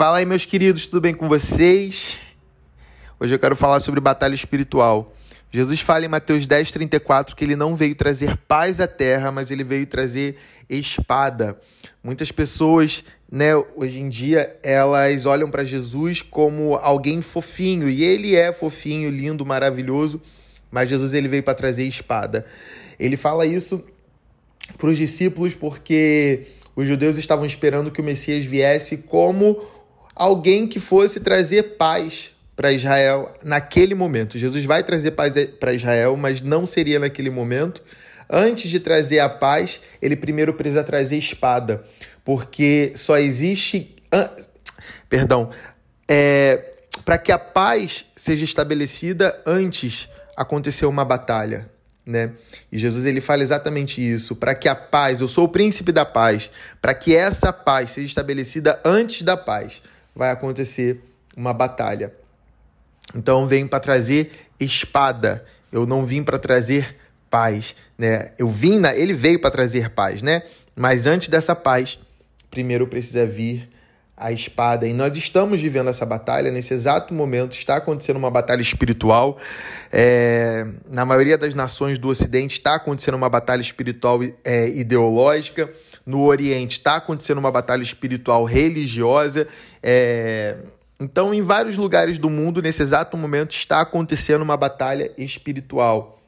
Fala aí, meus queridos, tudo bem com vocês? Hoje eu quero falar sobre batalha espiritual. Jesus fala em Mateus 10, 34 que ele não veio trazer paz à terra, mas ele veio trazer espada. Muitas pessoas, né, hoje em dia, elas olham para Jesus como alguém fofinho, e ele é fofinho, lindo, maravilhoso, mas Jesus ele veio para trazer espada. Ele fala isso para os discípulos porque os judeus estavam esperando que o Messias viesse como alguém que fosse trazer paz para Israel naquele momento. Jesus vai trazer paz para Israel, mas não seria naquele momento. Antes de trazer a paz, ele primeiro precisa trazer espada, porque só existe. Perdão. É, para que a paz seja estabelecida, antes aconteceu uma batalha. Né? E Jesus ele fala exatamente isso, para que a paz, eu sou o príncipe da paz, para que essa paz seja estabelecida antes da paz, vai acontecer uma batalha. Então vem para trazer espada. Eu não vim para trazer paz, né? Eu vim na, ele veio para trazer paz, né? Mas antes dessa paz, primeiro precisa vir a espada. E nós estamos vivendo essa batalha nesse exato momento. Está acontecendo uma batalha espiritual. É, na maioria das nações do Ocidente está acontecendo uma batalha espiritual é, ideológica. No Oriente está acontecendo uma batalha espiritual religiosa. É, então, em vários lugares do mundo, nesse exato momento, está acontecendo uma batalha espiritual.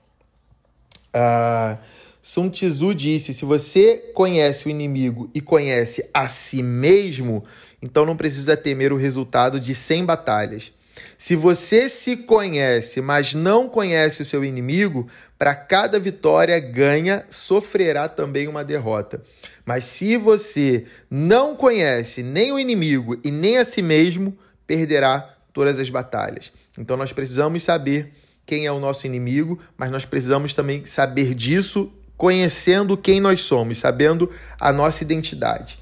Uh, Sun Tzu disse: se você conhece o inimigo e conhece a si mesmo, então não precisa temer o resultado de 100 batalhas. Se você se conhece, mas não conhece o seu inimigo, para cada vitória ganha, sofrerá também uma derrota. Mas se você não conhece nem o inimigo e nem a si mesmo, perderá todas as batalhas. Então nós precisamos saber quem é o nosso inimigo, mas nós precisamos também saber disso conhecendo quem nós somos, sabendo a nossa identidade.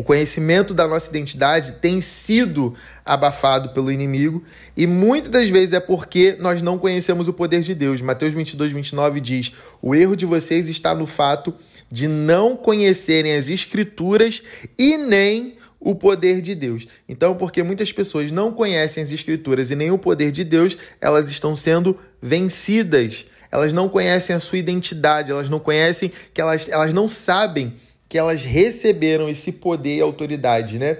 O conhecimento da nossa identidade tem sido abafado pelo inimigo e muitas das vezes é porque nós não conhecemos o poder de Deus. Mateus 22, 29 diz: O erro de vocês está no fato de não conhecerem as Escrituras e nem o poder de Deus. Então, porque muitas pessoas não conhecem as Escrituras e nem o poder de Deus, elas estão sendo vencidas. Elas não conhecem a sua identidade, elas não conhecem que elas, elas não sabem que elas receberam esse poder e autoridade, né,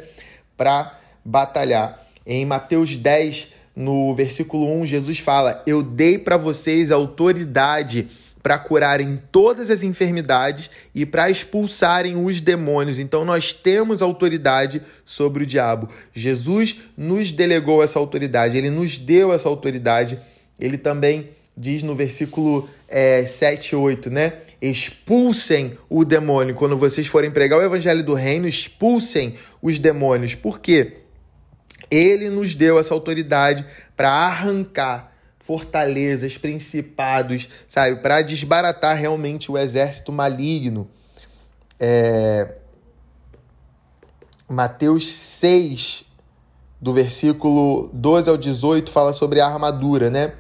para batalhar. Em Mateus 10, no versículo 1, Jesus fala: "Eu dei para vocês autoridade para curarem todas as enfermidades e para expulsarem os demônios. Então nós temos autoridade sobre o diabo. Jesus nos delegou essa autoridade, ele nos deu essa autoridade. Ele também diz no versículo é, 7 e 8, né? Expulsem o demônio. Quando vocês forem pregar o evangelho do reino, expulsem os demônios. Por quê? Ele nos deu essa autoridade para arrancar fortalezas, principados, sabe? Para desbaratar realmente o exército maligno. É... Mateus 6, do versículo 12 ao 18, fala sobre a armadura, né?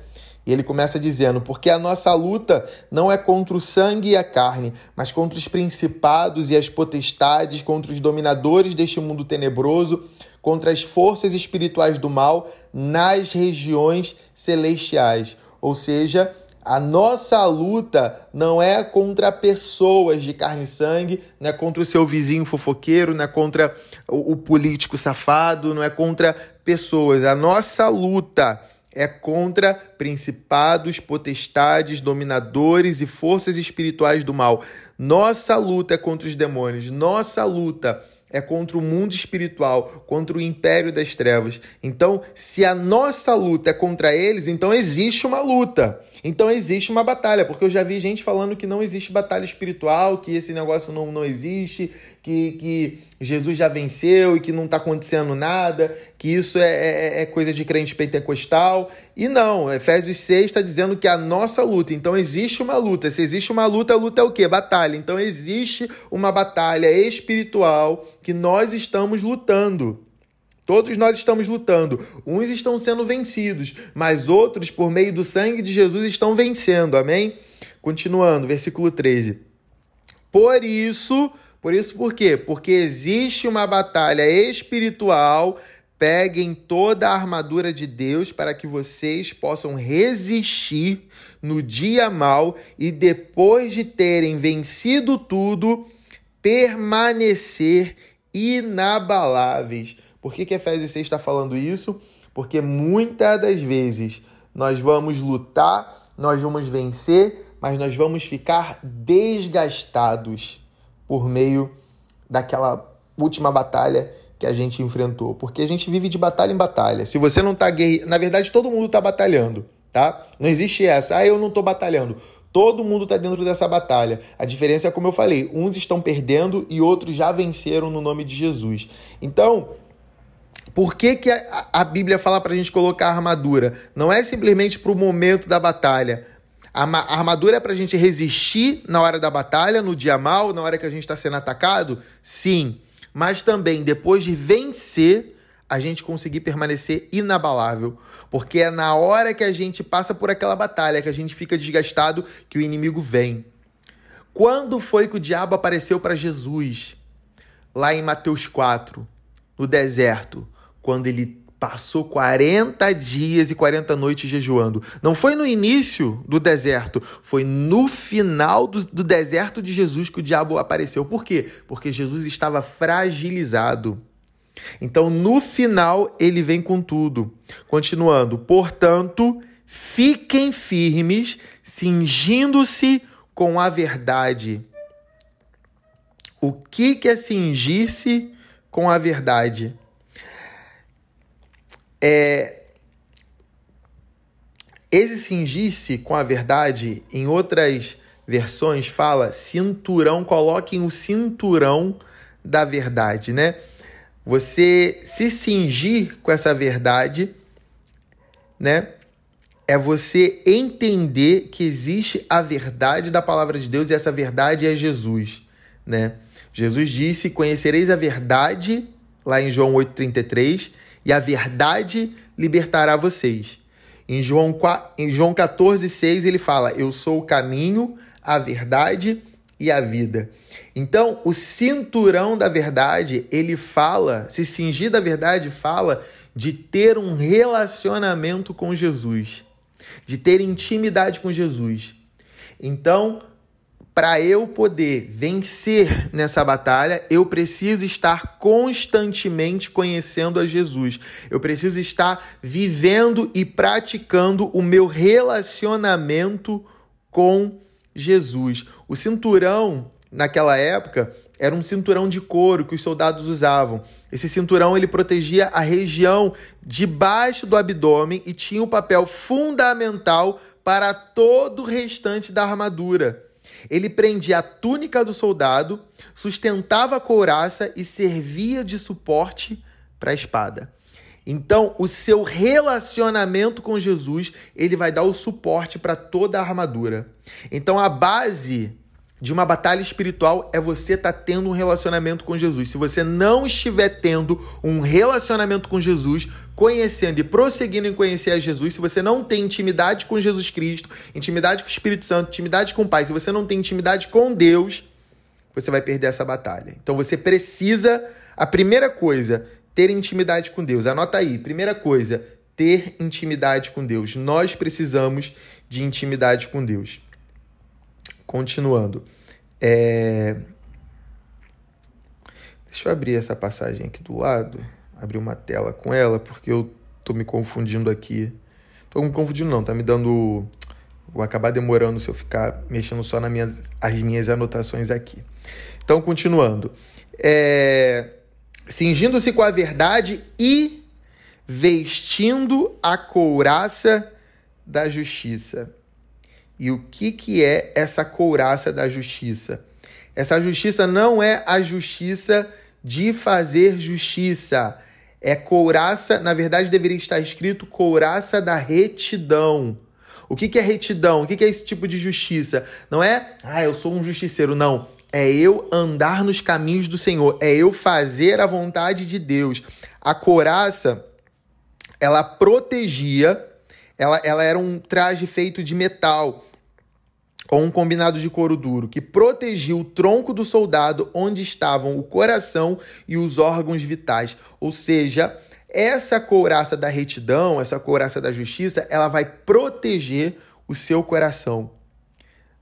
E ele começa dizendo: Porque a nossa luta não é contra o sangue e a carne, mas contra os principados e as potestades, contra os dominadores deste mundo tenebroso contra as forças espirituais do mal nas regiões celestiais. Ou seja, a nossa luta não é contra pessoas de carne e sangue, não é contra o seu vizinho fofoqueiro, não é contra o, político safado, não é contra pessoas. A nossa luta é contra principados, potestades, dominadores e forças espirituais do mal. Nossa luta é contra os demônios. Nossa luta é contra o mundo espiritual, contra o império das trevas. Então, se a nossa luta é contra eles, então existe uma luta. Então existe uma batalha, porque eu já vi gente falando que não existe batalha espiritual, que esse negócio não, não existe, que, que Jesus já venceu e que não está acontecendo nada, que isso é, é, é, coisa de crente pentecostal. E não, Efésios 6 está dizendo que a nossa luta, então existe uma luta. Se existe uma luta, a luta é o quê? Batalha. Então existe uma batalha espiritual que nós estamos lutando. Todos nós estamos lutando. Uns estão sendo vencidos, mas outros, por meio do sangue de Jesus, estão vencendo. Amém? Continuando, versículo 13. Por isso Por isso, por quê? Porque existe uma batalha espiritual. Peguem toda a armadura de Deus para que vocês possam resistir no dia mal e depois de terem vencido tudo, permanecer inabaláveis. Por que, que Efésios 6 está falando isso? Porque muitas das vezes nós vamos lutar, nós vamos vencer, mas nós vamos ficar desgastados por meio daquela última batalha que a gente enfrentou. Porque a gente vive de batalha em batalha. Se você não está guerreando. Na verdade, todo mundo está batalhando, tá? Não existe essa. Ah, eu não estou batalhando. Todo mundo está dentro dessa batalha. A diferença é como eu falei: uns estão perdendo e outros já venceram no nome de Jesus. Então, por que, que a, a Bíblia fala para a gente colocar armadura? Não é simplesmente para o momento da batalha. A, armadura é para a gente resistir na hora da batalha, no dia mal, na hora que a gente está sendo atacado? Sim. Mas também, depois de vencer, a gente conseguir permanecer inabalável. Porque é na hora que a gente passa por aquela batalha, que a gente fica desgastado, que o inimigo vem. Quando foi que o diabo apareceu para Jesus? Lá em Mateus 4, no deserto, quando ele passou 40 dias e 40 noites jejuando. Não foi no início do deserto, foi no final do, do deserto de Jesus que o diabo apareceu. Por quê? Porque Jesus estava fragilizado. Então, no final, ele vem com tudo. Continuando, portanto, fiquem firmes, cingindo-se com a verdade. O que, que é cingir-se com a verdade? É. Esse cingir-se com a verdade, em outras versões, fala cinturão, coloquem o cinturão da verdade, né? Você se cingir com essa verdade, né? É você entender que existe a verdade da palavra de Deus e essa verdade é Jesus, né? Jesus disse: "Conhecereis a verdade", lá em João 8:33, "e a verdade libertará vocês". Em João, em João 14,6 ele fala: Eu sou o caminho, a verdade e a vida. Então, o cinturão da verdade, ele fala, se cingir da verdade, fala de ter um relacionamento com Jesus, de ter intimidade com Jesus. Então, para eu poder vencer nessa batalha, eu preciso estar constantemente conhecendo a Jesus. Eu preciso estar vivendo e praticando o meu relacionamento com Jesus. O cinturão naquela época era um cinturão de couro que os soldados usavam. Esse cinturão ele protegia a região debaixo do abdômen e tinha um papel fundamental para todo o restante da armadura. Ele prendia a túnica do soldado, sustentava a couraça e servia de suporte para a espada. Então, o seu relacionamento com Jesus, ele vai dar o suporte para toda a armadura. Então, a base de uma batalha espiritual é você estar tá tendo um relacionamento com Jesus. Se você não estiver tendo um relacionamento com Jesus, conhecendo e prosseguindo em conhecer a Jesus, se você não tem intimidade com Jesus Cristo, intimidade com o Espírito Santo, intimidade com o Pai, se você não tem intimidade com Deus, você vai perder essa batalha. Então você precisa, a primeira coisa, ter intimidade com Deus. Anota aí, primeira coisa, ter intimidade com Deus. Nós precisamos de intimidade com Deus. Continuando. É... Deixa eu abrir essa passagem aqui do lado. Abrir uma tela com ela, porque eu tô me confundindo aqui. Tô me confundindo não, tá me dando... Vou acabar demorando se eu ficar mexendo só nas minhas, as minhas anotações aqui. Então, continuando. É... Cingindo-se com a verdade e vestindo a couraça da justiça. E o que, que é essa couraça da justiça? Essa justiça não é a justiça de fazer justiça. É couraça, na verdade deveria estar escrito couraça da retidão. O que, que é retidão? O que, que é esse tipo de justiça? Não é, ah, eu sou um justiceiro. Não. É eu andar nos caminhos do Senhor. É eu fazer a vontade de Deus. A couraça, ela protegia, ela, ela era um traje feito de metal com um combinado de couro duro que protegia o tronco do soldado onde estavam o coração e os órgãos vitais. Ou seja, essa couraça da retidão, essa couraça da justiça, ela vai proteger o seu coração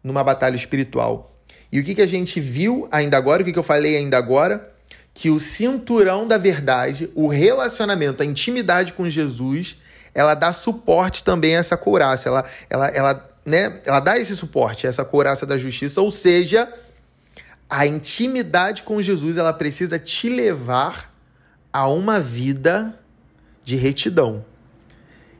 numa batalha espiritual. E o que, que a gente viu ainda agora, o que, que eu falei ainda agora? Que o cinturão da verdade, o relacionamento, a intimidade com Jesus, ela dá suporte também a essa couraça. Ela, ela, ela né, ela dá esse suporte, essa couraça da justiça, ou seja, a intimidade com Jesus, ela precisa te levar a uma vida de retidão.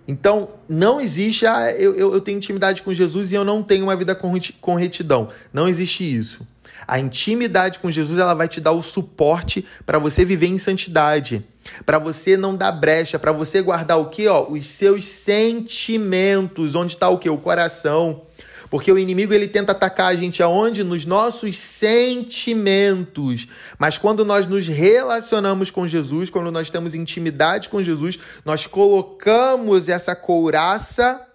Então, não existe, ah, eu, eu, tenho intimidade com Jesus e eu não tenho uma vida com, com retidão. Não existe isso. A intimidade com Jesus ela vai te dar o suporte para você viver em santidade, para você não dar brecha, para você guardar o que, ó, os seus sentimentos, onde está o que, o coração. Porque o inimigo ele tenta atacar a gente aonde? Nos nossos sentimentos. Mas quando nós nos relacionamos com Jesus, quando nós temos intimidade com Jesus, nós colocamos essa couraça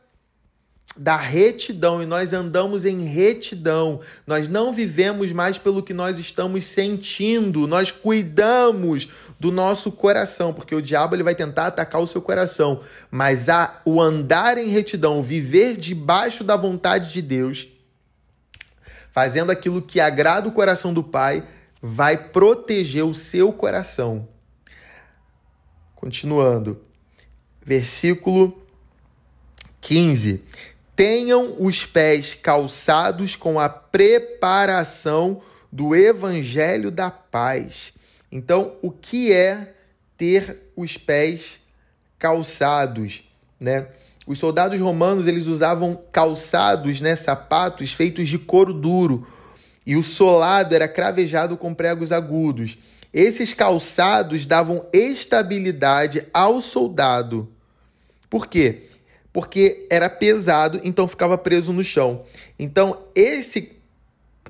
da retidão e nós andamos em retidão. Nós não vivemos mais pelo que nós estamos sentindo, nós cuidamos do nosso coração, porque o diabo ele vai tentar atacar o seu coração, mas a, o andar em retidão, viver debaixo da vontade de Deus, fazendo aquilo que agrada o coração do Pai, vai proteger o seu coração. Continuando. Versículo 15 tenham os pés calçados com a preparação do evangelho da paz. Então, o que é ter os pés calçados, né? Os soldados romanos, eles usavam calçados, né, sapatos feitos de couro duro, e o solado era cravejado com pregos agudos. Esses calçados davam estabilidade ao soldado. Por quê? Porque era pesado, então ficava preso no chão. Então, esse,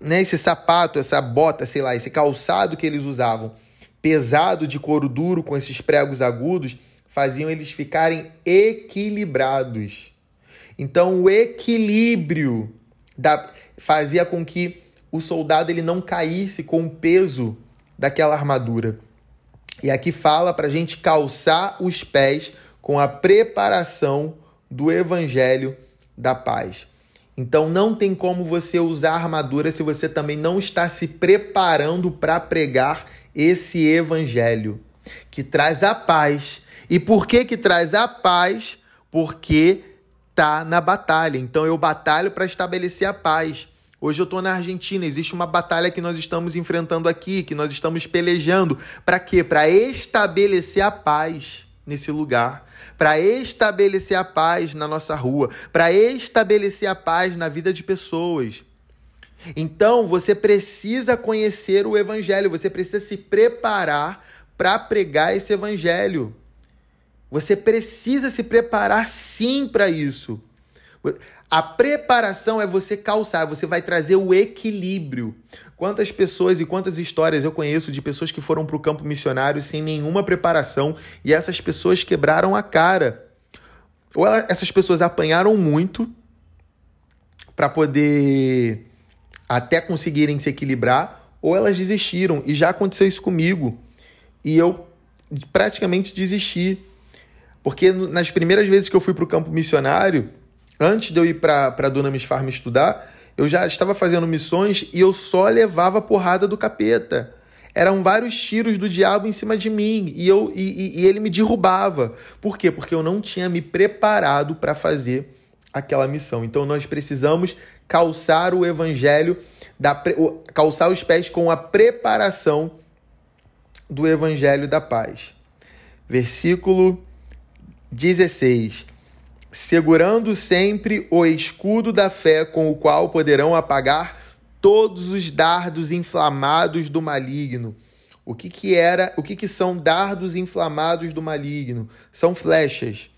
né, esse sapato, essa bota, sei lá, esse calçado que eles usavam, pesado de couro duro com esses pregos agudos, faziam eles ficarem equilibrados. Então, o equilíbrio da, fazia com que o soldado ele não caísse com o peso daquela armadura. E aqui fala para a gente calçar os pés com a preparação do evangelho da paz. Então não tem como você usar armadura se você também não está se preparando para pregar esse evangelho que traz a paz. E por que que traz a paz? Porque tá na batalha. Então eu batalho para estabelecer a paz. Hoje eu estou na Argentina, existe uma batalha que nós estamos enfrentando aqui, que nós estamos pelejando. Para quê? Para estabelecer a paz nesse lugar, para estabelecer a paz na nossa rua, para estabelecer a paz na vida de pessoas. Então, você precisa conhecer o evangelho, você precisa se preparar para pregar esse evangelho. Você precisa se preparar sim para isso. A preparação é você calçar, você vai trazer o equilíbrio. Quantas pessoas e quantas histórias eu conheço de pessoas que foram para o campo missionário sem nenhuma preparação e essas pessoas quebraram a cara. Ou ela, essas pessoas apanharam muito para poder até conseguirem se equilibrar, ou elas desistiram. E já aconteceu isso comigo. E eu praticamente desisti. Porque nas primeiras vezes que eu fui para o campo missionário, antes de eu ir para Dunamis Farm estudar, eu já estava fazendo missões e eu só levava porrada do capeta. Eram vários tiros do diabo em cima de mim e, eu, e, e ele me derrubava. Por quê? Porque eu não tinha me preparado para fazer aquela missão. Então nós precisamos calçar o evangelho, da, calçar os pés com a preparação do evangelho da paz. Versículo 16 segurando sempre o escudo da fé com o qual poderão apagar todos os dardos inflamados do maligno. O que, que era, o que, que são dardos inflamados do maligno? São flechas.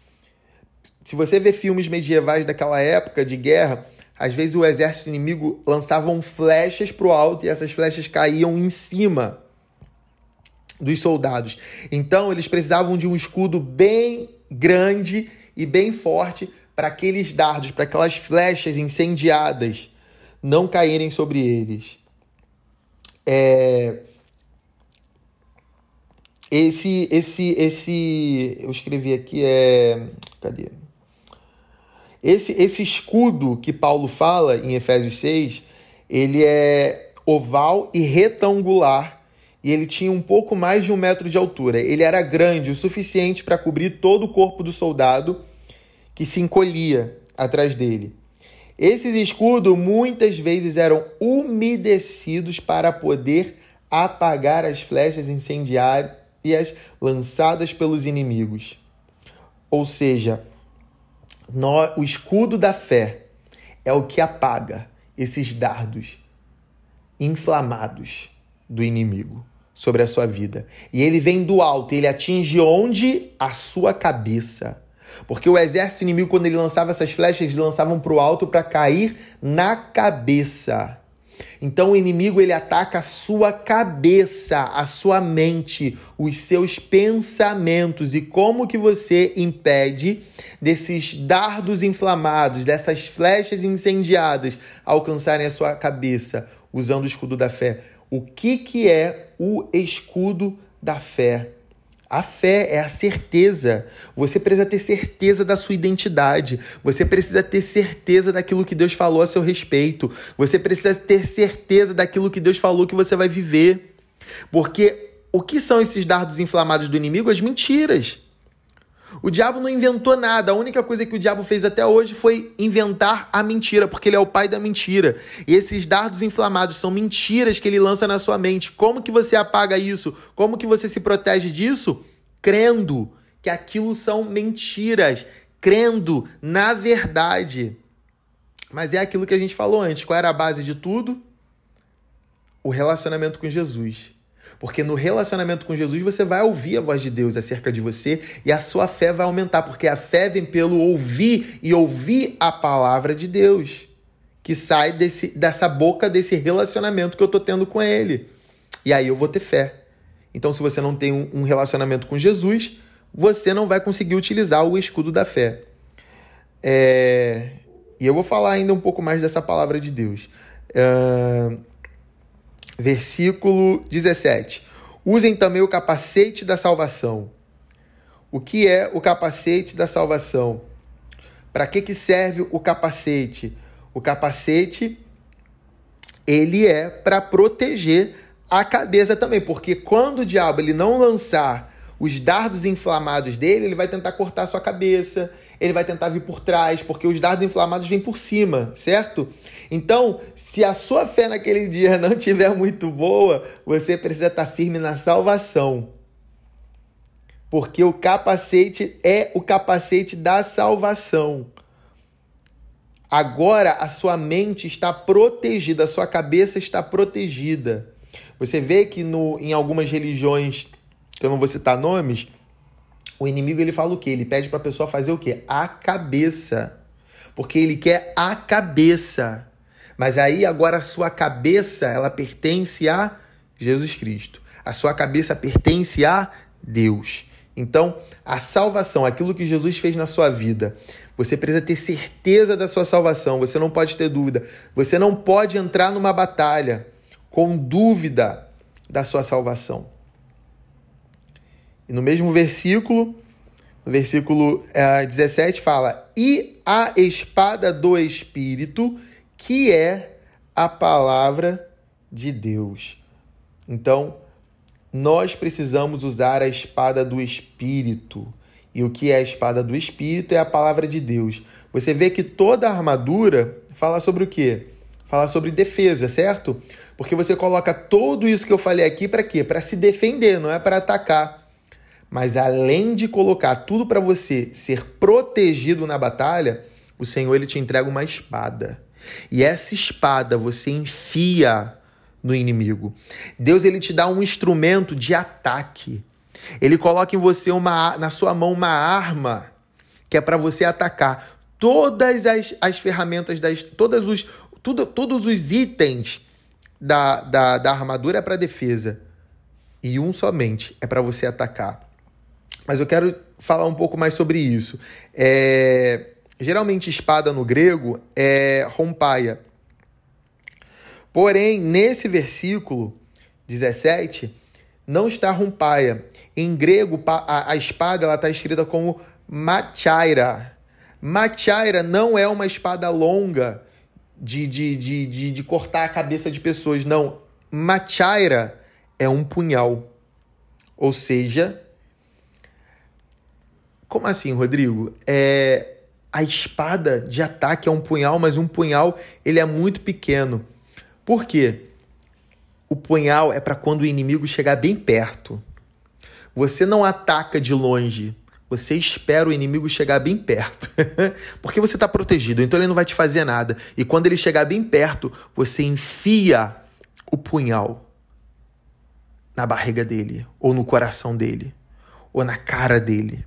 Se você vê filmes medievais daquela época de guerra, às vezes o exército inimigo lançavam flechas para o alto e essas flechas caíam em cima dos soldados. Então eles precisavam de um escudo bem grande e bem forte para aqueles dardos, para aquelas flechas incendiadas não caírem sobre eles. É... Esse, esse, esse, eu escrevi aqui é, cadê? Esse, esse escudo que Paulo fala em Efésios 6, ele é oval e retangular e ele tinha um pouco mais de um metro de altura. Ele era grande o suficiente para cobrir todo o corpo do soldado que se encolhia atrás dele. Esses escudos muitas vezes eram umedecidos para poder apagar as flechas incendiárias lançadas pelos inimigos. Ou seja, o escudo da fé é o que apaga esses dardos inflamados do inimigo sobre a sua vida. E ele vem do alto, ele atinge onde? A sua cabeça. Porque o exército inimigo, quando ele lançava essas flechas, eles lançavam para o alto para cair na cabeça. Então o inimigo ele ataca a sua cabeça, a sua mente, os seus pensamentos e como que você impede desses dardos inflamados, dessas flechas incendiadas alcançarem a sua cabeça usando o escudo da fé. O que que é o escudo da fé. A fé é a certeza. Você precisa ter certeza da sua identidade. Você precisa ter certeza daquilo que Deus falou a seu respeito. Você precisa ter certeza daquilo que Deus falou que você vai viver. Porque o que são esses dardos inflamados do inimigo? As mentiras. O diabo não inventou nada. A única coisa que o diabo fez até hoje foi inventar a mentira, porque ele é o pai da mentira. E esses dardos inflamados são mentiras que ele lança na sua mente. Como que você apaga isso? Como que você se protege disso? Crendo que aquilo são mentiras, crendo na verdade. Mas é aquilo que a gente falou antes. Qual era a base de tudo? O relacionamento com Jesus. Porque no relacionamento com Jesus você vai ouvir a voz de Deus acerca de você e a sua fé vai aumentar, porque a fé vem pelo ouvir e ouvir a palavra de Deus, que sai desse, dessa boca desse relacionamento que eu estou tendo com Ele. E aí eu vou ter fé. Então, se você não tem um relacionamento com Jesus, você não vai conseguir utilizar o escudo da fé. É... E eu vou falar ainda um pouco mais dessa palavra de Deus. Uh versículo 17. Usem também o capacete da salvação. O que é o capacete da salvação? Para que, que serve o capacete? O capacete ele é para proteger a cabeça também, porque quando o diabo ele não lançar os dardos inflamados dele, ele vai tentar cortar a sua cabeça, ele vai tentar vir por trás, porque os dardos inflamados vêm por cima, certo? Então, se a sua fé naquele dia não estiver muito boa, você precisa estar firme na salvação. Porque o capacete é o capacete da salvação. Agora a sua mente está protegida, a sua cabeça está protegida. Você vê que no, em algumas religiões que eu não vou citar nomes, o inimigo ele fala o quê? Ele pede para a pessoa fazer o quê? A cabeça. Porque ele quer a cabeça. Mas aí agora a sua cabeça, ela pertence a Jesus Cristo. A sua cabeça pertence a Deus. Então, a salvação, aquilo que Jesus fez na sua vida, você precisa ter certeza da sua salvação, você não pode ter dúvida. Você não pode entrar numa batalha com dúvida da sua salvação. E no mesmo versículo, no versículo é, 17, fala: E a espada do Espírito, que é a palavra de Deus. Então, nós precisamos usar a espada do Espírito. E o que é a espada do Espírito é a palavra de Deus. Você vê que toda a armadura fala sobre o quê? Fala sobre defesa, certo? Porque você coloca tudo isso que eu falei aqui para quê? Para se defender, não é para atacar. Mas além de colocar tudo para você ser protegido na batalha, o Senhor ele te entrega uma espada. E essa espada você enfia no inimigo. Deus ele te dá um instrumento de ataque. Ele coloca em você uma na sua mão uma arma que é para você atacar todas as, as ferramentas das todas os tudo, todos os itens da, da, da armadura é para defesa e um somente é para você atacar. Mas eu quero falar um pouco mais sobre isso. É, geralmente, espada no grego é rompaia. Porém, nesse versículo 17, não está rumpaia. Em grego, a, a espada está escrita como machaira. Machaira não é uma espada longa de, de, de, de, de cortar a cabeça de pessoas, não. Machaira é um punhal. Ou seja, como assim, Rodrigo? É a espada de ataque é um punhal, mas um punhal ele é muito pequeno. Por quê? O punhal é para quando o inimigo chegar bem perto. Você não ataca de longe. Você espera o inimigo chegar bem perto. Porque você está protegido, então ele não vai te fazer nada. E quando ele chegar bem perto, você enfia o punhal na barriga dele, ou no coração dele, ou na cara dele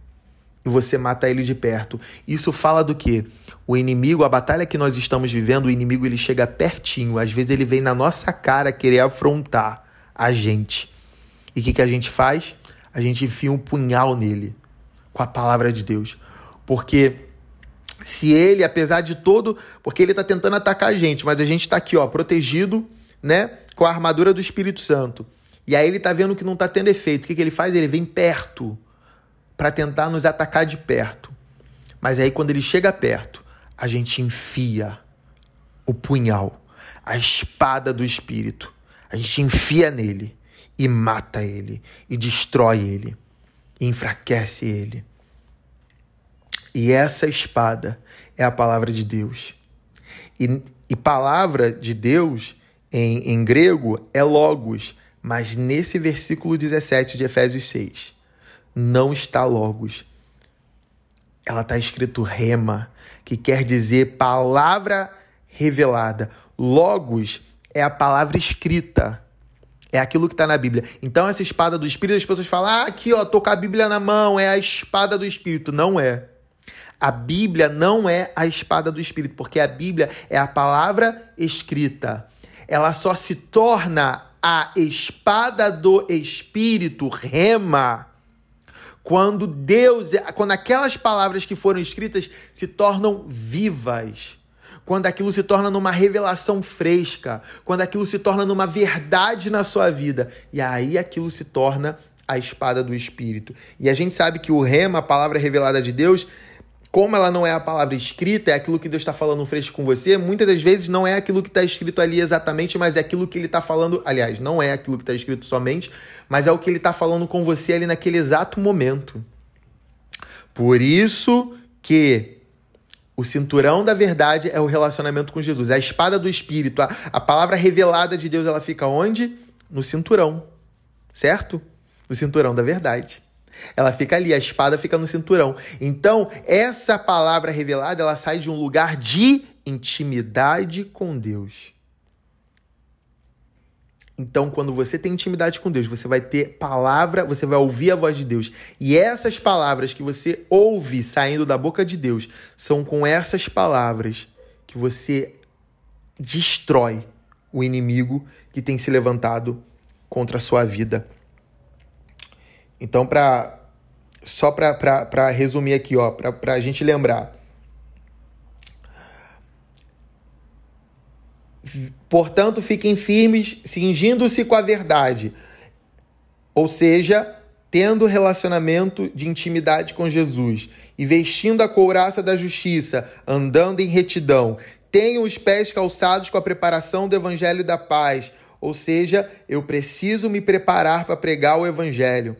e você mata ele de perto. Isso fala do que? O inimigo, a batalha que nós estamos vivendo, o inimigo ele chega pertinho, às vezes ele vem na nossa cara querer afrontar a gente. E o que, que a gente faz? A gente enfia um punhal nele com a palavra de Deus. Porque se ele, apesar de todo, porque ele está tentando atacar a gente, mas a gente está aqui, ó, protegido, né, com a armadura do Espírito Santo. E aí ele está vendo que não está tendo efeito. O que, que ele faz? Ele vem perto para tentar nos atacar de perto. Mas aí, quando ele chega perto, a gente enfia o punhal, a espada do espírito. A gente enfia nele e mata ele, e destrói ele, e enfraquece ele. E essa espada é a palavra de Deus. E, e palavra de Deus em, em grego é logos, mas nesse versículo 17 de Efésios 6 não está logos. Ela está escrito rema, que quer dizer palavra revelada. Logos é a palavra escrita. É aquilo que está na Bíblia. Então, essa espada do Espírito, as pessoas falam: ah, aqui, ó, tô com a Bíblia na mão, é a espada do Espírito. Não é. A Bíblia não é a espada do Espírito, porque a Bíblia é a palavra escrita. Ela só se torna a espada do Espírito, rema, quando Deus, quando aquelas palavras que foram escritas se tornam vivas, quando aquilo se torna numa revelação fresca, quando aquilo se torna numa verdade na sua vida, e aí aquilo se torna a espada do espírito. E a gente sabe que o rema, a palavra revelada de Deus, como ela não é a palavra escrita, é aquilo que Deus está falando fresco com você, muitas das vezes não é aquilo que está escrito ali exatamente, mas é aquilo que ele está falando. Aliás, não é aquilo que está escrito somente, mas é o que ele está falando com você ali naquele exato momento. Por isso que o cinturão da verdade é o relacionamento com Jesus, a espada do Espírito. A, a palavra revelada de Deus ela fica onde? No cinturão, certo? No cinturão da verdade. Ela fica ali, a espada fica no cinturão. Então, essa palavra revelada, ela sai de um lugar de intimidade com Deus. Então, quando você tem intimidade com Deus, você vai ter palavra, você vai ouvir a voz de Deus. E essas palavras que você ouve saindo da boca de Deus, são com essas palavras que você destrói o inimigo que tem se levantado contra a sua vida. Então, pra, só para resumir aqui, para a gente lembrar. Portanto, fiquem firmes, cingindo-se com a verdade. Ou seja, tendo relacionamento de intimidade com Jesus e vestindo a couraça da justiça, andando em retidão. Tenham os pés calçados com a preparação do evangelho da paz. Ou seja, eu preciso me preparar para pregar o evangelho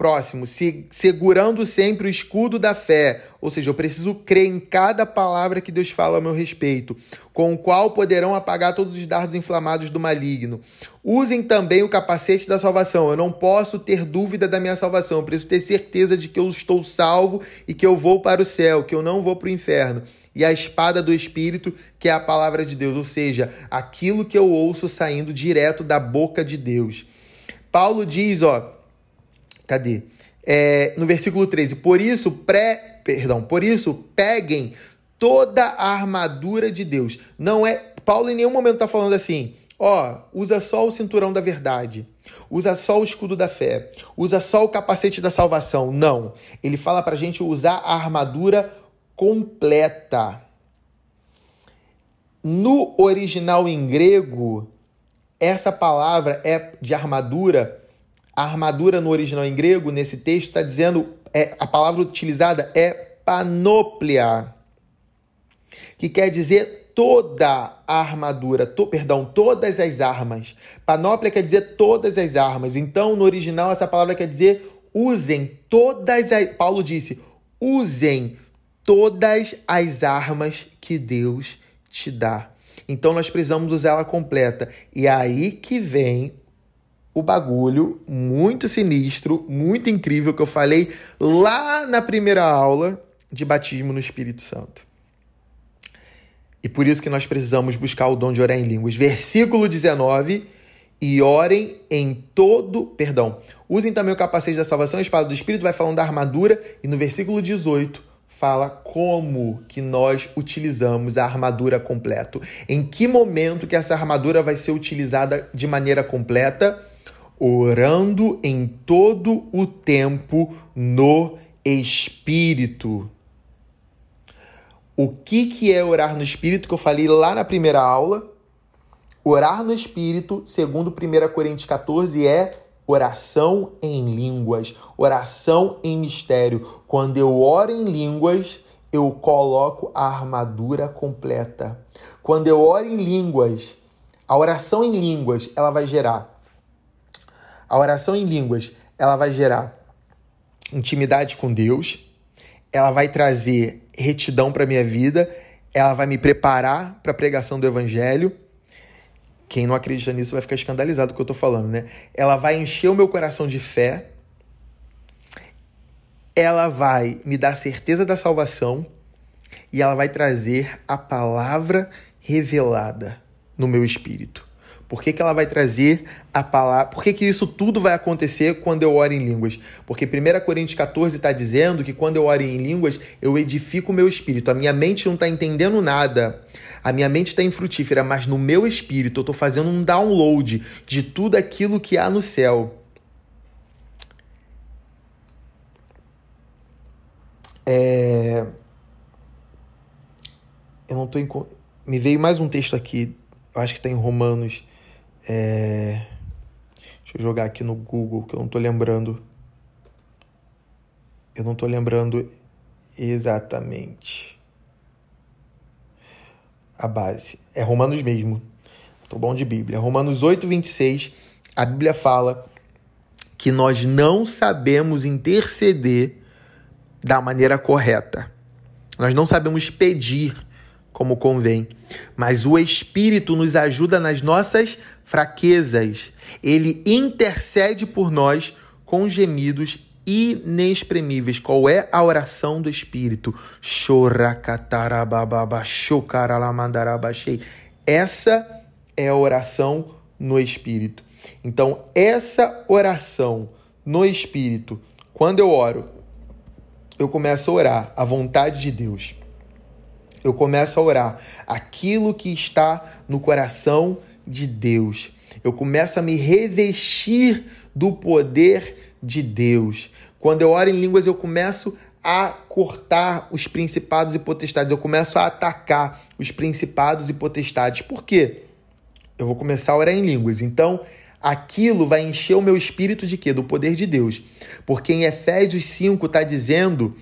Próximo, se, segurando sempre o escudo da fé, ou seja, eu preciso crer em cada palavra que Deus fala a meu respeito, com o qual poderão apagar todos os dardos inflamados do maligno. Usem também o capacete da salvação. Eu não posso ter dúvida da minha salvação, eu preciso ter certeza de que eu estou salvo e que eu vou para o céu, que eu não vou para o inferno. E a espada do Espírito, que é a palavra de Deus, ou seja, aquilo que eu ouço saindo direto da boca de Deus. Paulo diz, ó, Cadê? É, no versículo 13, por isso, pré, perdão, por isso, peguem toda a armadura de Deus. Não é. Paulo em nenhum momento está falando assim, ó, usa só o cinturão da verdade. Usa só o escudo da fé. Usa só o capacete da salvação. Não. Ele fala para a gente usar a armadura completa. no original em grego, essa palavra é de armadura. A armadura no original em grego, nesse texto, está dizendo, é, a palavra utilizada é panoplia, que quer dizer toda a armadura, to, perdão, todas as armas. Panóplia quer dizer todas as armas. Então, no original, essa palavra quer dizer usem todas as. Paulo disse: usem todas as armas que Deus te dá. Então nós precisamos usar ela completa. E é aí que vem o bagulho muito sinistro, muito incrível que eu falei lá na primeira aula de batismo no Espírito Santo. E por isso que nós precisamos buscar o dom de orar em línguas. Versículo 19 e orem em todo, perdão, usem também o capacete da salvação, a espada do Espírito, vai falando da armadura, e no versículo 18 fala como que nós utilizamos a armadura completa. Em que momento que essa armadura vai ser utilizada de maneira completa? Orando em todo o tempo no Espírito. O que, que é orar no Espírito que eu falei lá na primeira aula? Orar no Espírito, segundo 1 Coríntios 14, é oração em línguas, oração em mistério. Quando eu oro em línguas, eu coloco a armadura completa. Quando eu oro em línguas, a oração em línguas, ela vai gerar. A oração em línguas, ela vai gerar intimidade com Deus, ela vai trazer retidão para minha vida, ela vai me preparar para a pregação do evangelho quem não acredita nisso vai ficar escandalizado com o que eu estou falando, né? Ela vai encher o meu coração de fé, ela vai me dar certeza da salvação e ela vai trazer a palavra revelada no meu espírito. Por que, que ela vai trazer a palavra? Por que, que isso tudo vai acontecer quando eu oro em línguas? Porque 1 Coríntios 14 está dizendo que quando eu oro em línguas, eu edifico o meu espírito. A minha mente não está entendendo nada. A minha mente está infrutífera, mas no meu espírito eu estou fazendo um download de tudo aquilo que há no céu. É... Eu não estou. Me veio mais um texto aqui. Acho que está em Romanos é... Deixa eu jogar aqui no Google, que eu não tô lembrando. Eu não tô lembrando exatamente a base. É Romanos mesmo. Tô bom de Bíblia. Romanos 8, 26, a Bíblia fala que nós não sabemos interceder da maneira correta. Nós não sabemos pedir como convém. Mas o Espírito nos ajuda nas nossas fraquezas. Ele intercede por nós com gemidos inexprimíveis. Qual é a oração do Espírito? Essa é a oração no Espírito. Então, essa oração no Espírito, quando eu oro, eu começo a orar a vontade de Deus eu começo a orar aquilo que está no coração de Deus. Eu começo a me revestir do poder de Deus. Quando eu oro em línguas, eu começo a cortar os principados e potestades, eu começo a atacar os principados e potestades. Por quê? Eu vou começar a orar em línguas. Então, aquilo vai encher o meu espírito de quê? Do poder de Deus. Porque em Efésios 5 está dizendo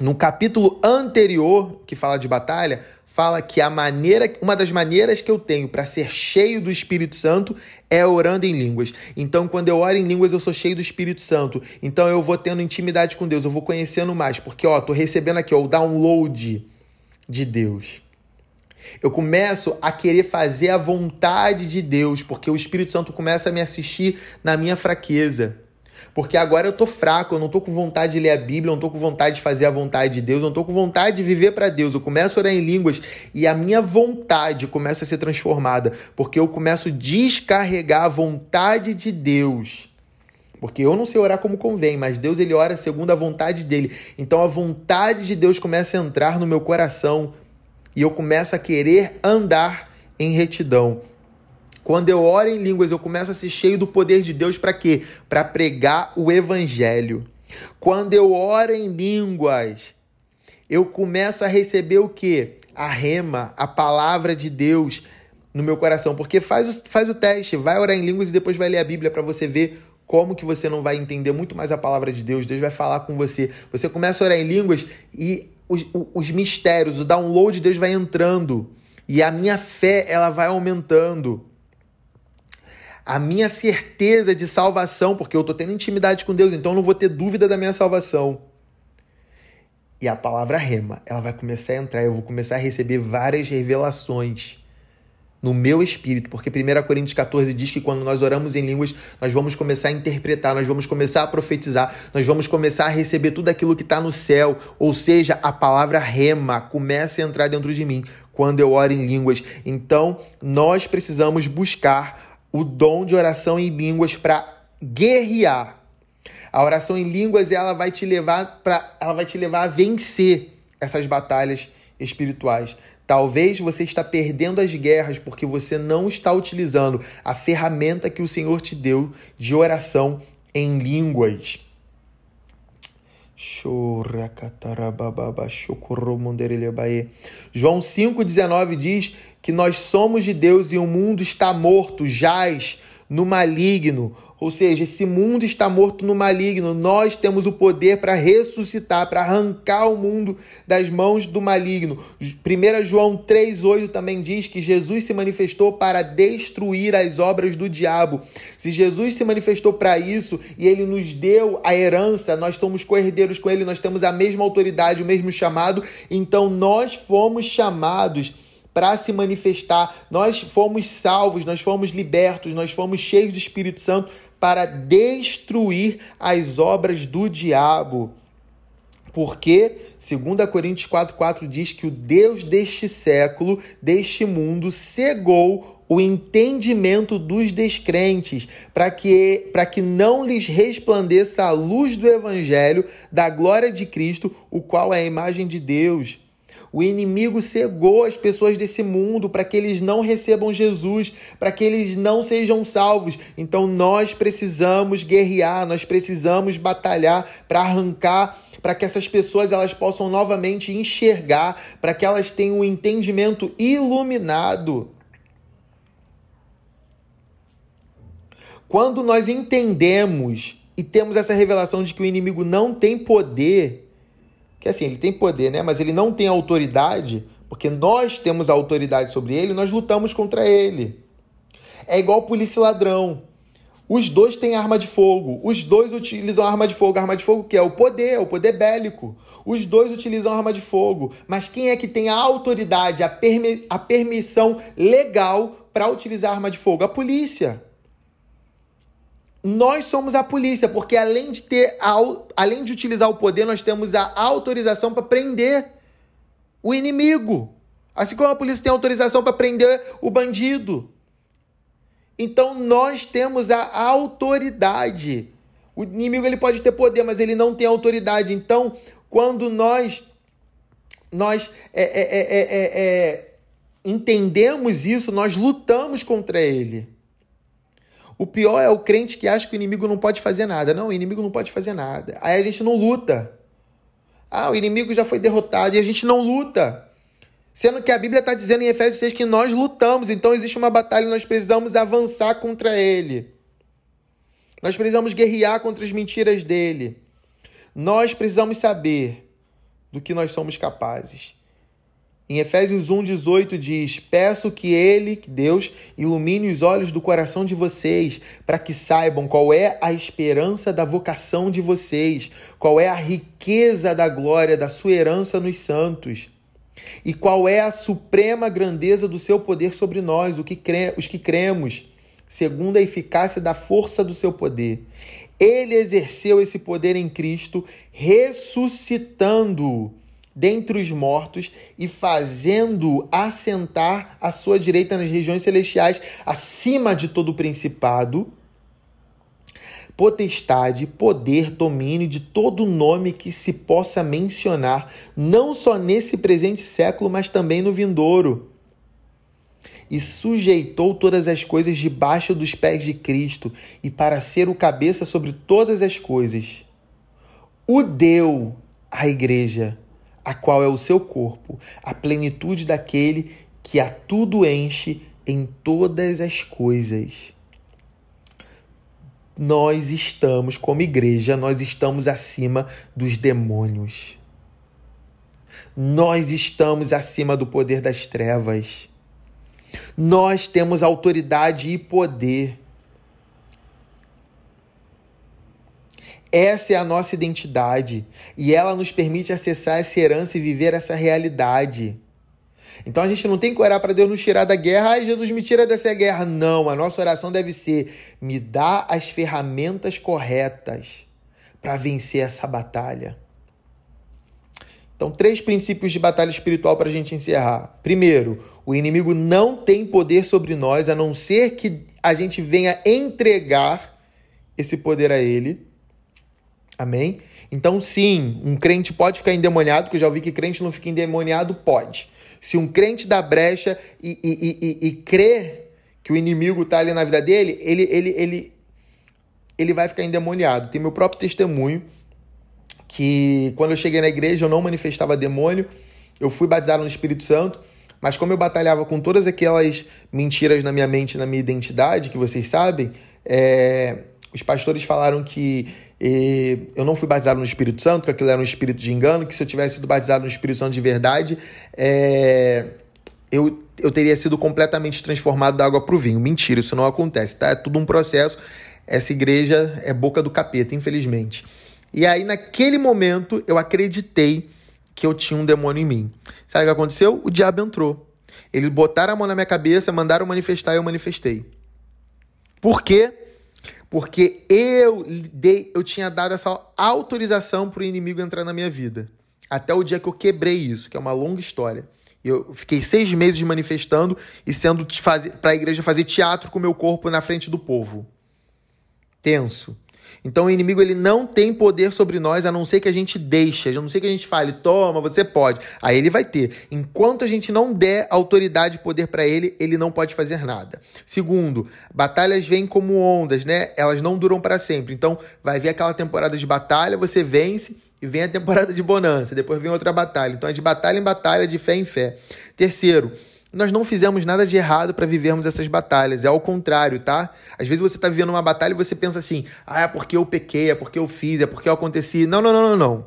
no capítulo anterior, que fala de batalha, fala que a maneira, uma das maneiras que eu tenho para ser cheio do Espírito Santo é orando em línguas. Então, quando eu oro em línguas, eu sou cheio do Espírito Santo. Então, eu vou tendo intimidade com Deus, eu vou conhecendo mais, porque ó, tô recebendo aqui ó, o download de Deus. Eu começo a querer fazer a vontade de Deus, porque o Espírito Santo começa a me assistir na minha fraqueza. Porque agora eu tô fraco, eu não tô com vontade de ler a Bíblia, eu não tô com vontade de fazer a vontade de Deus, eu não tô com vontade de viver para Deus. Eu começo a orar em línguas e a minha vontade começa a ser transformada, porque eu começo a descarregar a vontade de Deus. Porque eu não sei orar como convém, mas Deus ele ora segundo a vontade dele. Então a vontade de Deus começa a entrar no meu coração e eu começo a querer andar em retidão. Quando eu oro em línguas, eu começo a ser cheio do poder de Deus para quê? Para pregar o evangelho. Quando eu oro em línguas, eu começo a receber o que? A rema, a palavra de Deus no meu coração. Porque faz o, faz o teste, vai orar em línguas e depois vai ler a Bíblia para você ver como que você não vai entender muito mais a palavra de Deus. Deus vai falar com você. Você começa a orar em línguas e os, os mistérios, o download de Deus vai entrando. E a minha fé, ela vai aumentando. A minha certeza de salvação, porque eu estou tendo intimidade com Deus, então eu não vou ter dúvida da minha salvação. E a palavra rema, ela vai começar a entrar, eu vou começar a receber várias revelações no meu espírito, porque 1 Coríntios 14 diz que quando nós oramos em línguas, nós vamos começar a interpretar, nós vamos começar a profetizar, nós vamos começar a receber tudo aquilo que está no céu, ou seja, a palavra rema começa a entrar dentro de mim quando eu oro em línguas. Então, nós precisamos buscar o dom de oração em línguas para guerrear. A oração em línguas ela vai te levar para ela vai te levar a vencer essas batalhas espirituais. Talvez você está perdendo as guerras porque você não está utilizando a ferramenta que o Senhor te deu de oração em línguas. João 5,19 diz que nós somos de Deus e o mundo está morto, jaz no maligno. Ou seja, esse mundo está morto no maligno. Nós temos o poder para ressuscitar, para arrancar o mundo das mãos do maligno. 1 João 3,8 também diz que Jesus se manifestou para destruir as obras do diabo. Se Jesus se manifestou para isso e ele nos deu a herança, nós somos co-herdeiros com ele, nós temos a mesma autoridade, o mesmo chamado, então nós fomos chamados para se manifestar. Nós fomos salvos, nós fomos libertos, nós fomos cheios do Espírito Santo para destruir as obras do diabo. Porque, 2 Coríntios 4,4 diz que o Deus deste século, deste mundo, cegou o entendimento dos descrentes, para que, que não lhes resplandeça a luz do Evangelho da glória de Cristo, o qual é a imagem de Deus. O inimigo cegou as pessoas desse mundo para que eles não recebam Jesus, para que eles não sejam salvos. Então nós precisamos guerrear, nós precisamos batalhar para arrancar para que essas pessoas elas possam novamente enxergar, para que elas tenham um entendimento iluminado. Quando nós entendemos e temos essa revelação de que o inimigo não tem poder, que assim, ele tem poder, né? Mas ele não tem autoridade, porque nós temos autoridade sobre ele, nós lutamos contra ele. É igual polícia e ladrão. Os dois têm arma de fogo. Os dois utilizam arma de fogo. Arma de fogo que é o poder, é o poder bélico. Os dois utilizam arma de fogo. Mas quem é que tem a autoridade, a, permi a permissão legal para utilizar arma de fogo? A polícia. Nós somos a polícia, porque além de ter além de utilizar o poder, nós temos a autorização para prender o inimigo. Assim como a polícia tem autorização para prender o bandido. Então nós temos a autoridade. O inimigo ele pode ter poder, mas ele não tem autoridade. Então, quando nós nós é, é, é, é entendemos isso, nós lutamos contra ele. O pior é o crente que acha que o inimigo não pode fazer nada. Não, o inimigo não pode fazer nada. Aí a gente não luta. Ah, o inimigo já foi derrotado e a gente não luta. Sendo que a Bíblia está dizendo em Efésios 6 que nós lutamos, então existe uma batalha e nós precisamos avançar contra ele. Nós precisamos guerrear contra as mentiras dele. Nós precisamos saber do que nós somos capazes. Em Efésios 1,18 diz: Peço que Ele, que Deus, ilumine os olhos do coração de vocês, para que saibam qual é a esperança da vocação de vocês, qual é a riqueza da glória da sua herança nos santos, e qual é a suprema grandeza do seu poder sobre nós, os que cremos, segundo a eficácia da força do seu poder. Ele exerceu esse poder em Cristo, ressuscitando-o dentre os mortos e fazendo assentar à sua direita nas regiões celestiais, acima de todo o principado, potestade, poder, domínio de todo nome que se possa mencionar, não só nesse presente século, mas também no vindouro. E sujeitou todas as coisas debaixo dos pés de Cristo, e para ser o cabeça sobre todas as coisas, o deu à igreja a qual é o seu corpo, a plenitude daquele que a tudo enche em todas as coisas. Nós estamos, como igreja, nós estamos acima dos demônios. Nós estamos acima do poder das trevas. Nós temos autoridade e poder. Essa é a nossa identidade e ela nos permite acessar essa herança e viver essa realidade. Então a gente não tem que orar para Deus nos tirar da guerra, ai Jesus me tira dessa guerra. Não, a nossa oração deve ser: me dá as ferramentas corretas para vencer essa batalha. Então, três princípios de batalha espiritual para a gente encerrar. Primeiro, o inimigo não tem poder sobre nós a não ser que a gente venha entregar esse poder a ele. Amém? Então, sim, um crente pode ficar endemoniado, que eu já ouvi que crente não fica endemoniado, pode. Se um crente dá brecha e, e, e, e crê que o inimigo está ali na vida dele, ele, ele, ele, ele vai ficar endemoniado. Tem meu próprio testemunho, que quando eu cheguei na igreja eu não manifestava demônio, eu fui batizado no Espírito Santo, mas como eu batalhava com todas aquelas mentiras na minha mente, na minha identidade, que vocês sabem, é, os pastores falaram que eu não fui batizado no Espírito Santo, que aquilo era um espírito de engano, que se eu tivesse sido batizado no Espírito Santo de verdade, é, eu, eu teria sido completamente transformado da água para o vinho. Mentira, isso não acontece, tá? É tudo um processo. Essa igreja é boca do capeta, infelizmente. E aí, naquele momento, eu acreditei que eu tinha um demônio em mim. Sabe o que aconteceu? O diabo entrou. Eles botaram a mão na minha cabeça, mandaram manifestar e eu manifestei. Por quê? Porque eu dei, eu tinha dado essa autorização para o inimigo entrar na minha vida. Até o dia que eu quebrei isso, que é uma longa história. Eu fiquei seis meses manifestando e sendo para a igreja fazer teatro com o meu corpo na frente do povo. Tenso. Então o inimigo ele não tem poder sobre nós a não ser que a gente deixe, a não ser que a gente fale, toma, você pode. Aí ele vai ter. Enquanto a gente não der autoridade e poder para ele, ele não pode fazer nada. Segundo, batalhas vêm como ondas, né? Elas não duram para sempre. Então vai vir aquela temporada de batalha, você vence e vem a temporada de bonança, depois vem outra batalha. Então é de batalha em batalha, de fé em fé. Terceiro, nós não fizemos nada de errado para vivermos essas batalhas. É ao contrário, tá? Às vezes você está vivendo uma batalha e você pensa assim: ah, é porque eu pequei, é porque eu fiz, é porque eu aconteci. Não, não, não, não, não.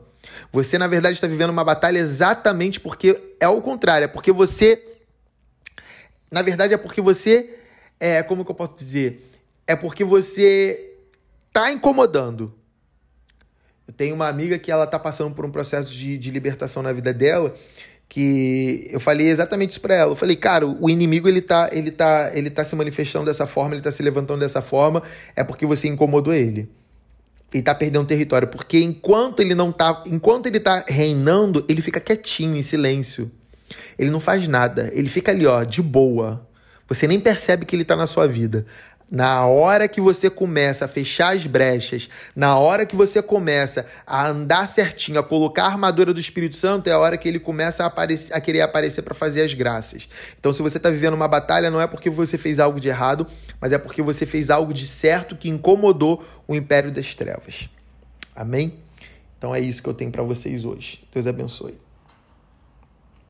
Você, na verdade, está vivendo uma batalha exatamente porque é o contrário. É porque você. Na verdade, é porque você. É, como que eu posso dizer? É porque você tá incomodando. Eu tenho uma amiga que ela tá passando por um processo de, de libertação na vida dela que eu falei exatamente isso para ela. Eu falei, cara, o inimigo ele tá, ele tá, ele tá se manifestando dessa forma, ele tá se levantando dessa forma, é porque você incomodou ele. Ele tá perdendo território, porque enquanto ele não tá, enquanto ele tá reinando, ele fica quietinho, em silêncio. Ele não faz nada, ele fica ali, ó, de boa. Você nem percebe que ele tá na sua vida. Na hora que você começa a fechar as brechas, na hora que você começa a andar certinho, a colocar a armadura do Espírito Santo, é a hora que ele começa a, aparecer, a querer aparecer para fazer as graças. Então, se você está vivendo uma batalha, não é porque você fez algo de errado, mas é porque você fez algo de certo que incomodou o império das trevas. Amém? Então é isso que eu tenho para vocês hoje. Deus abençoe.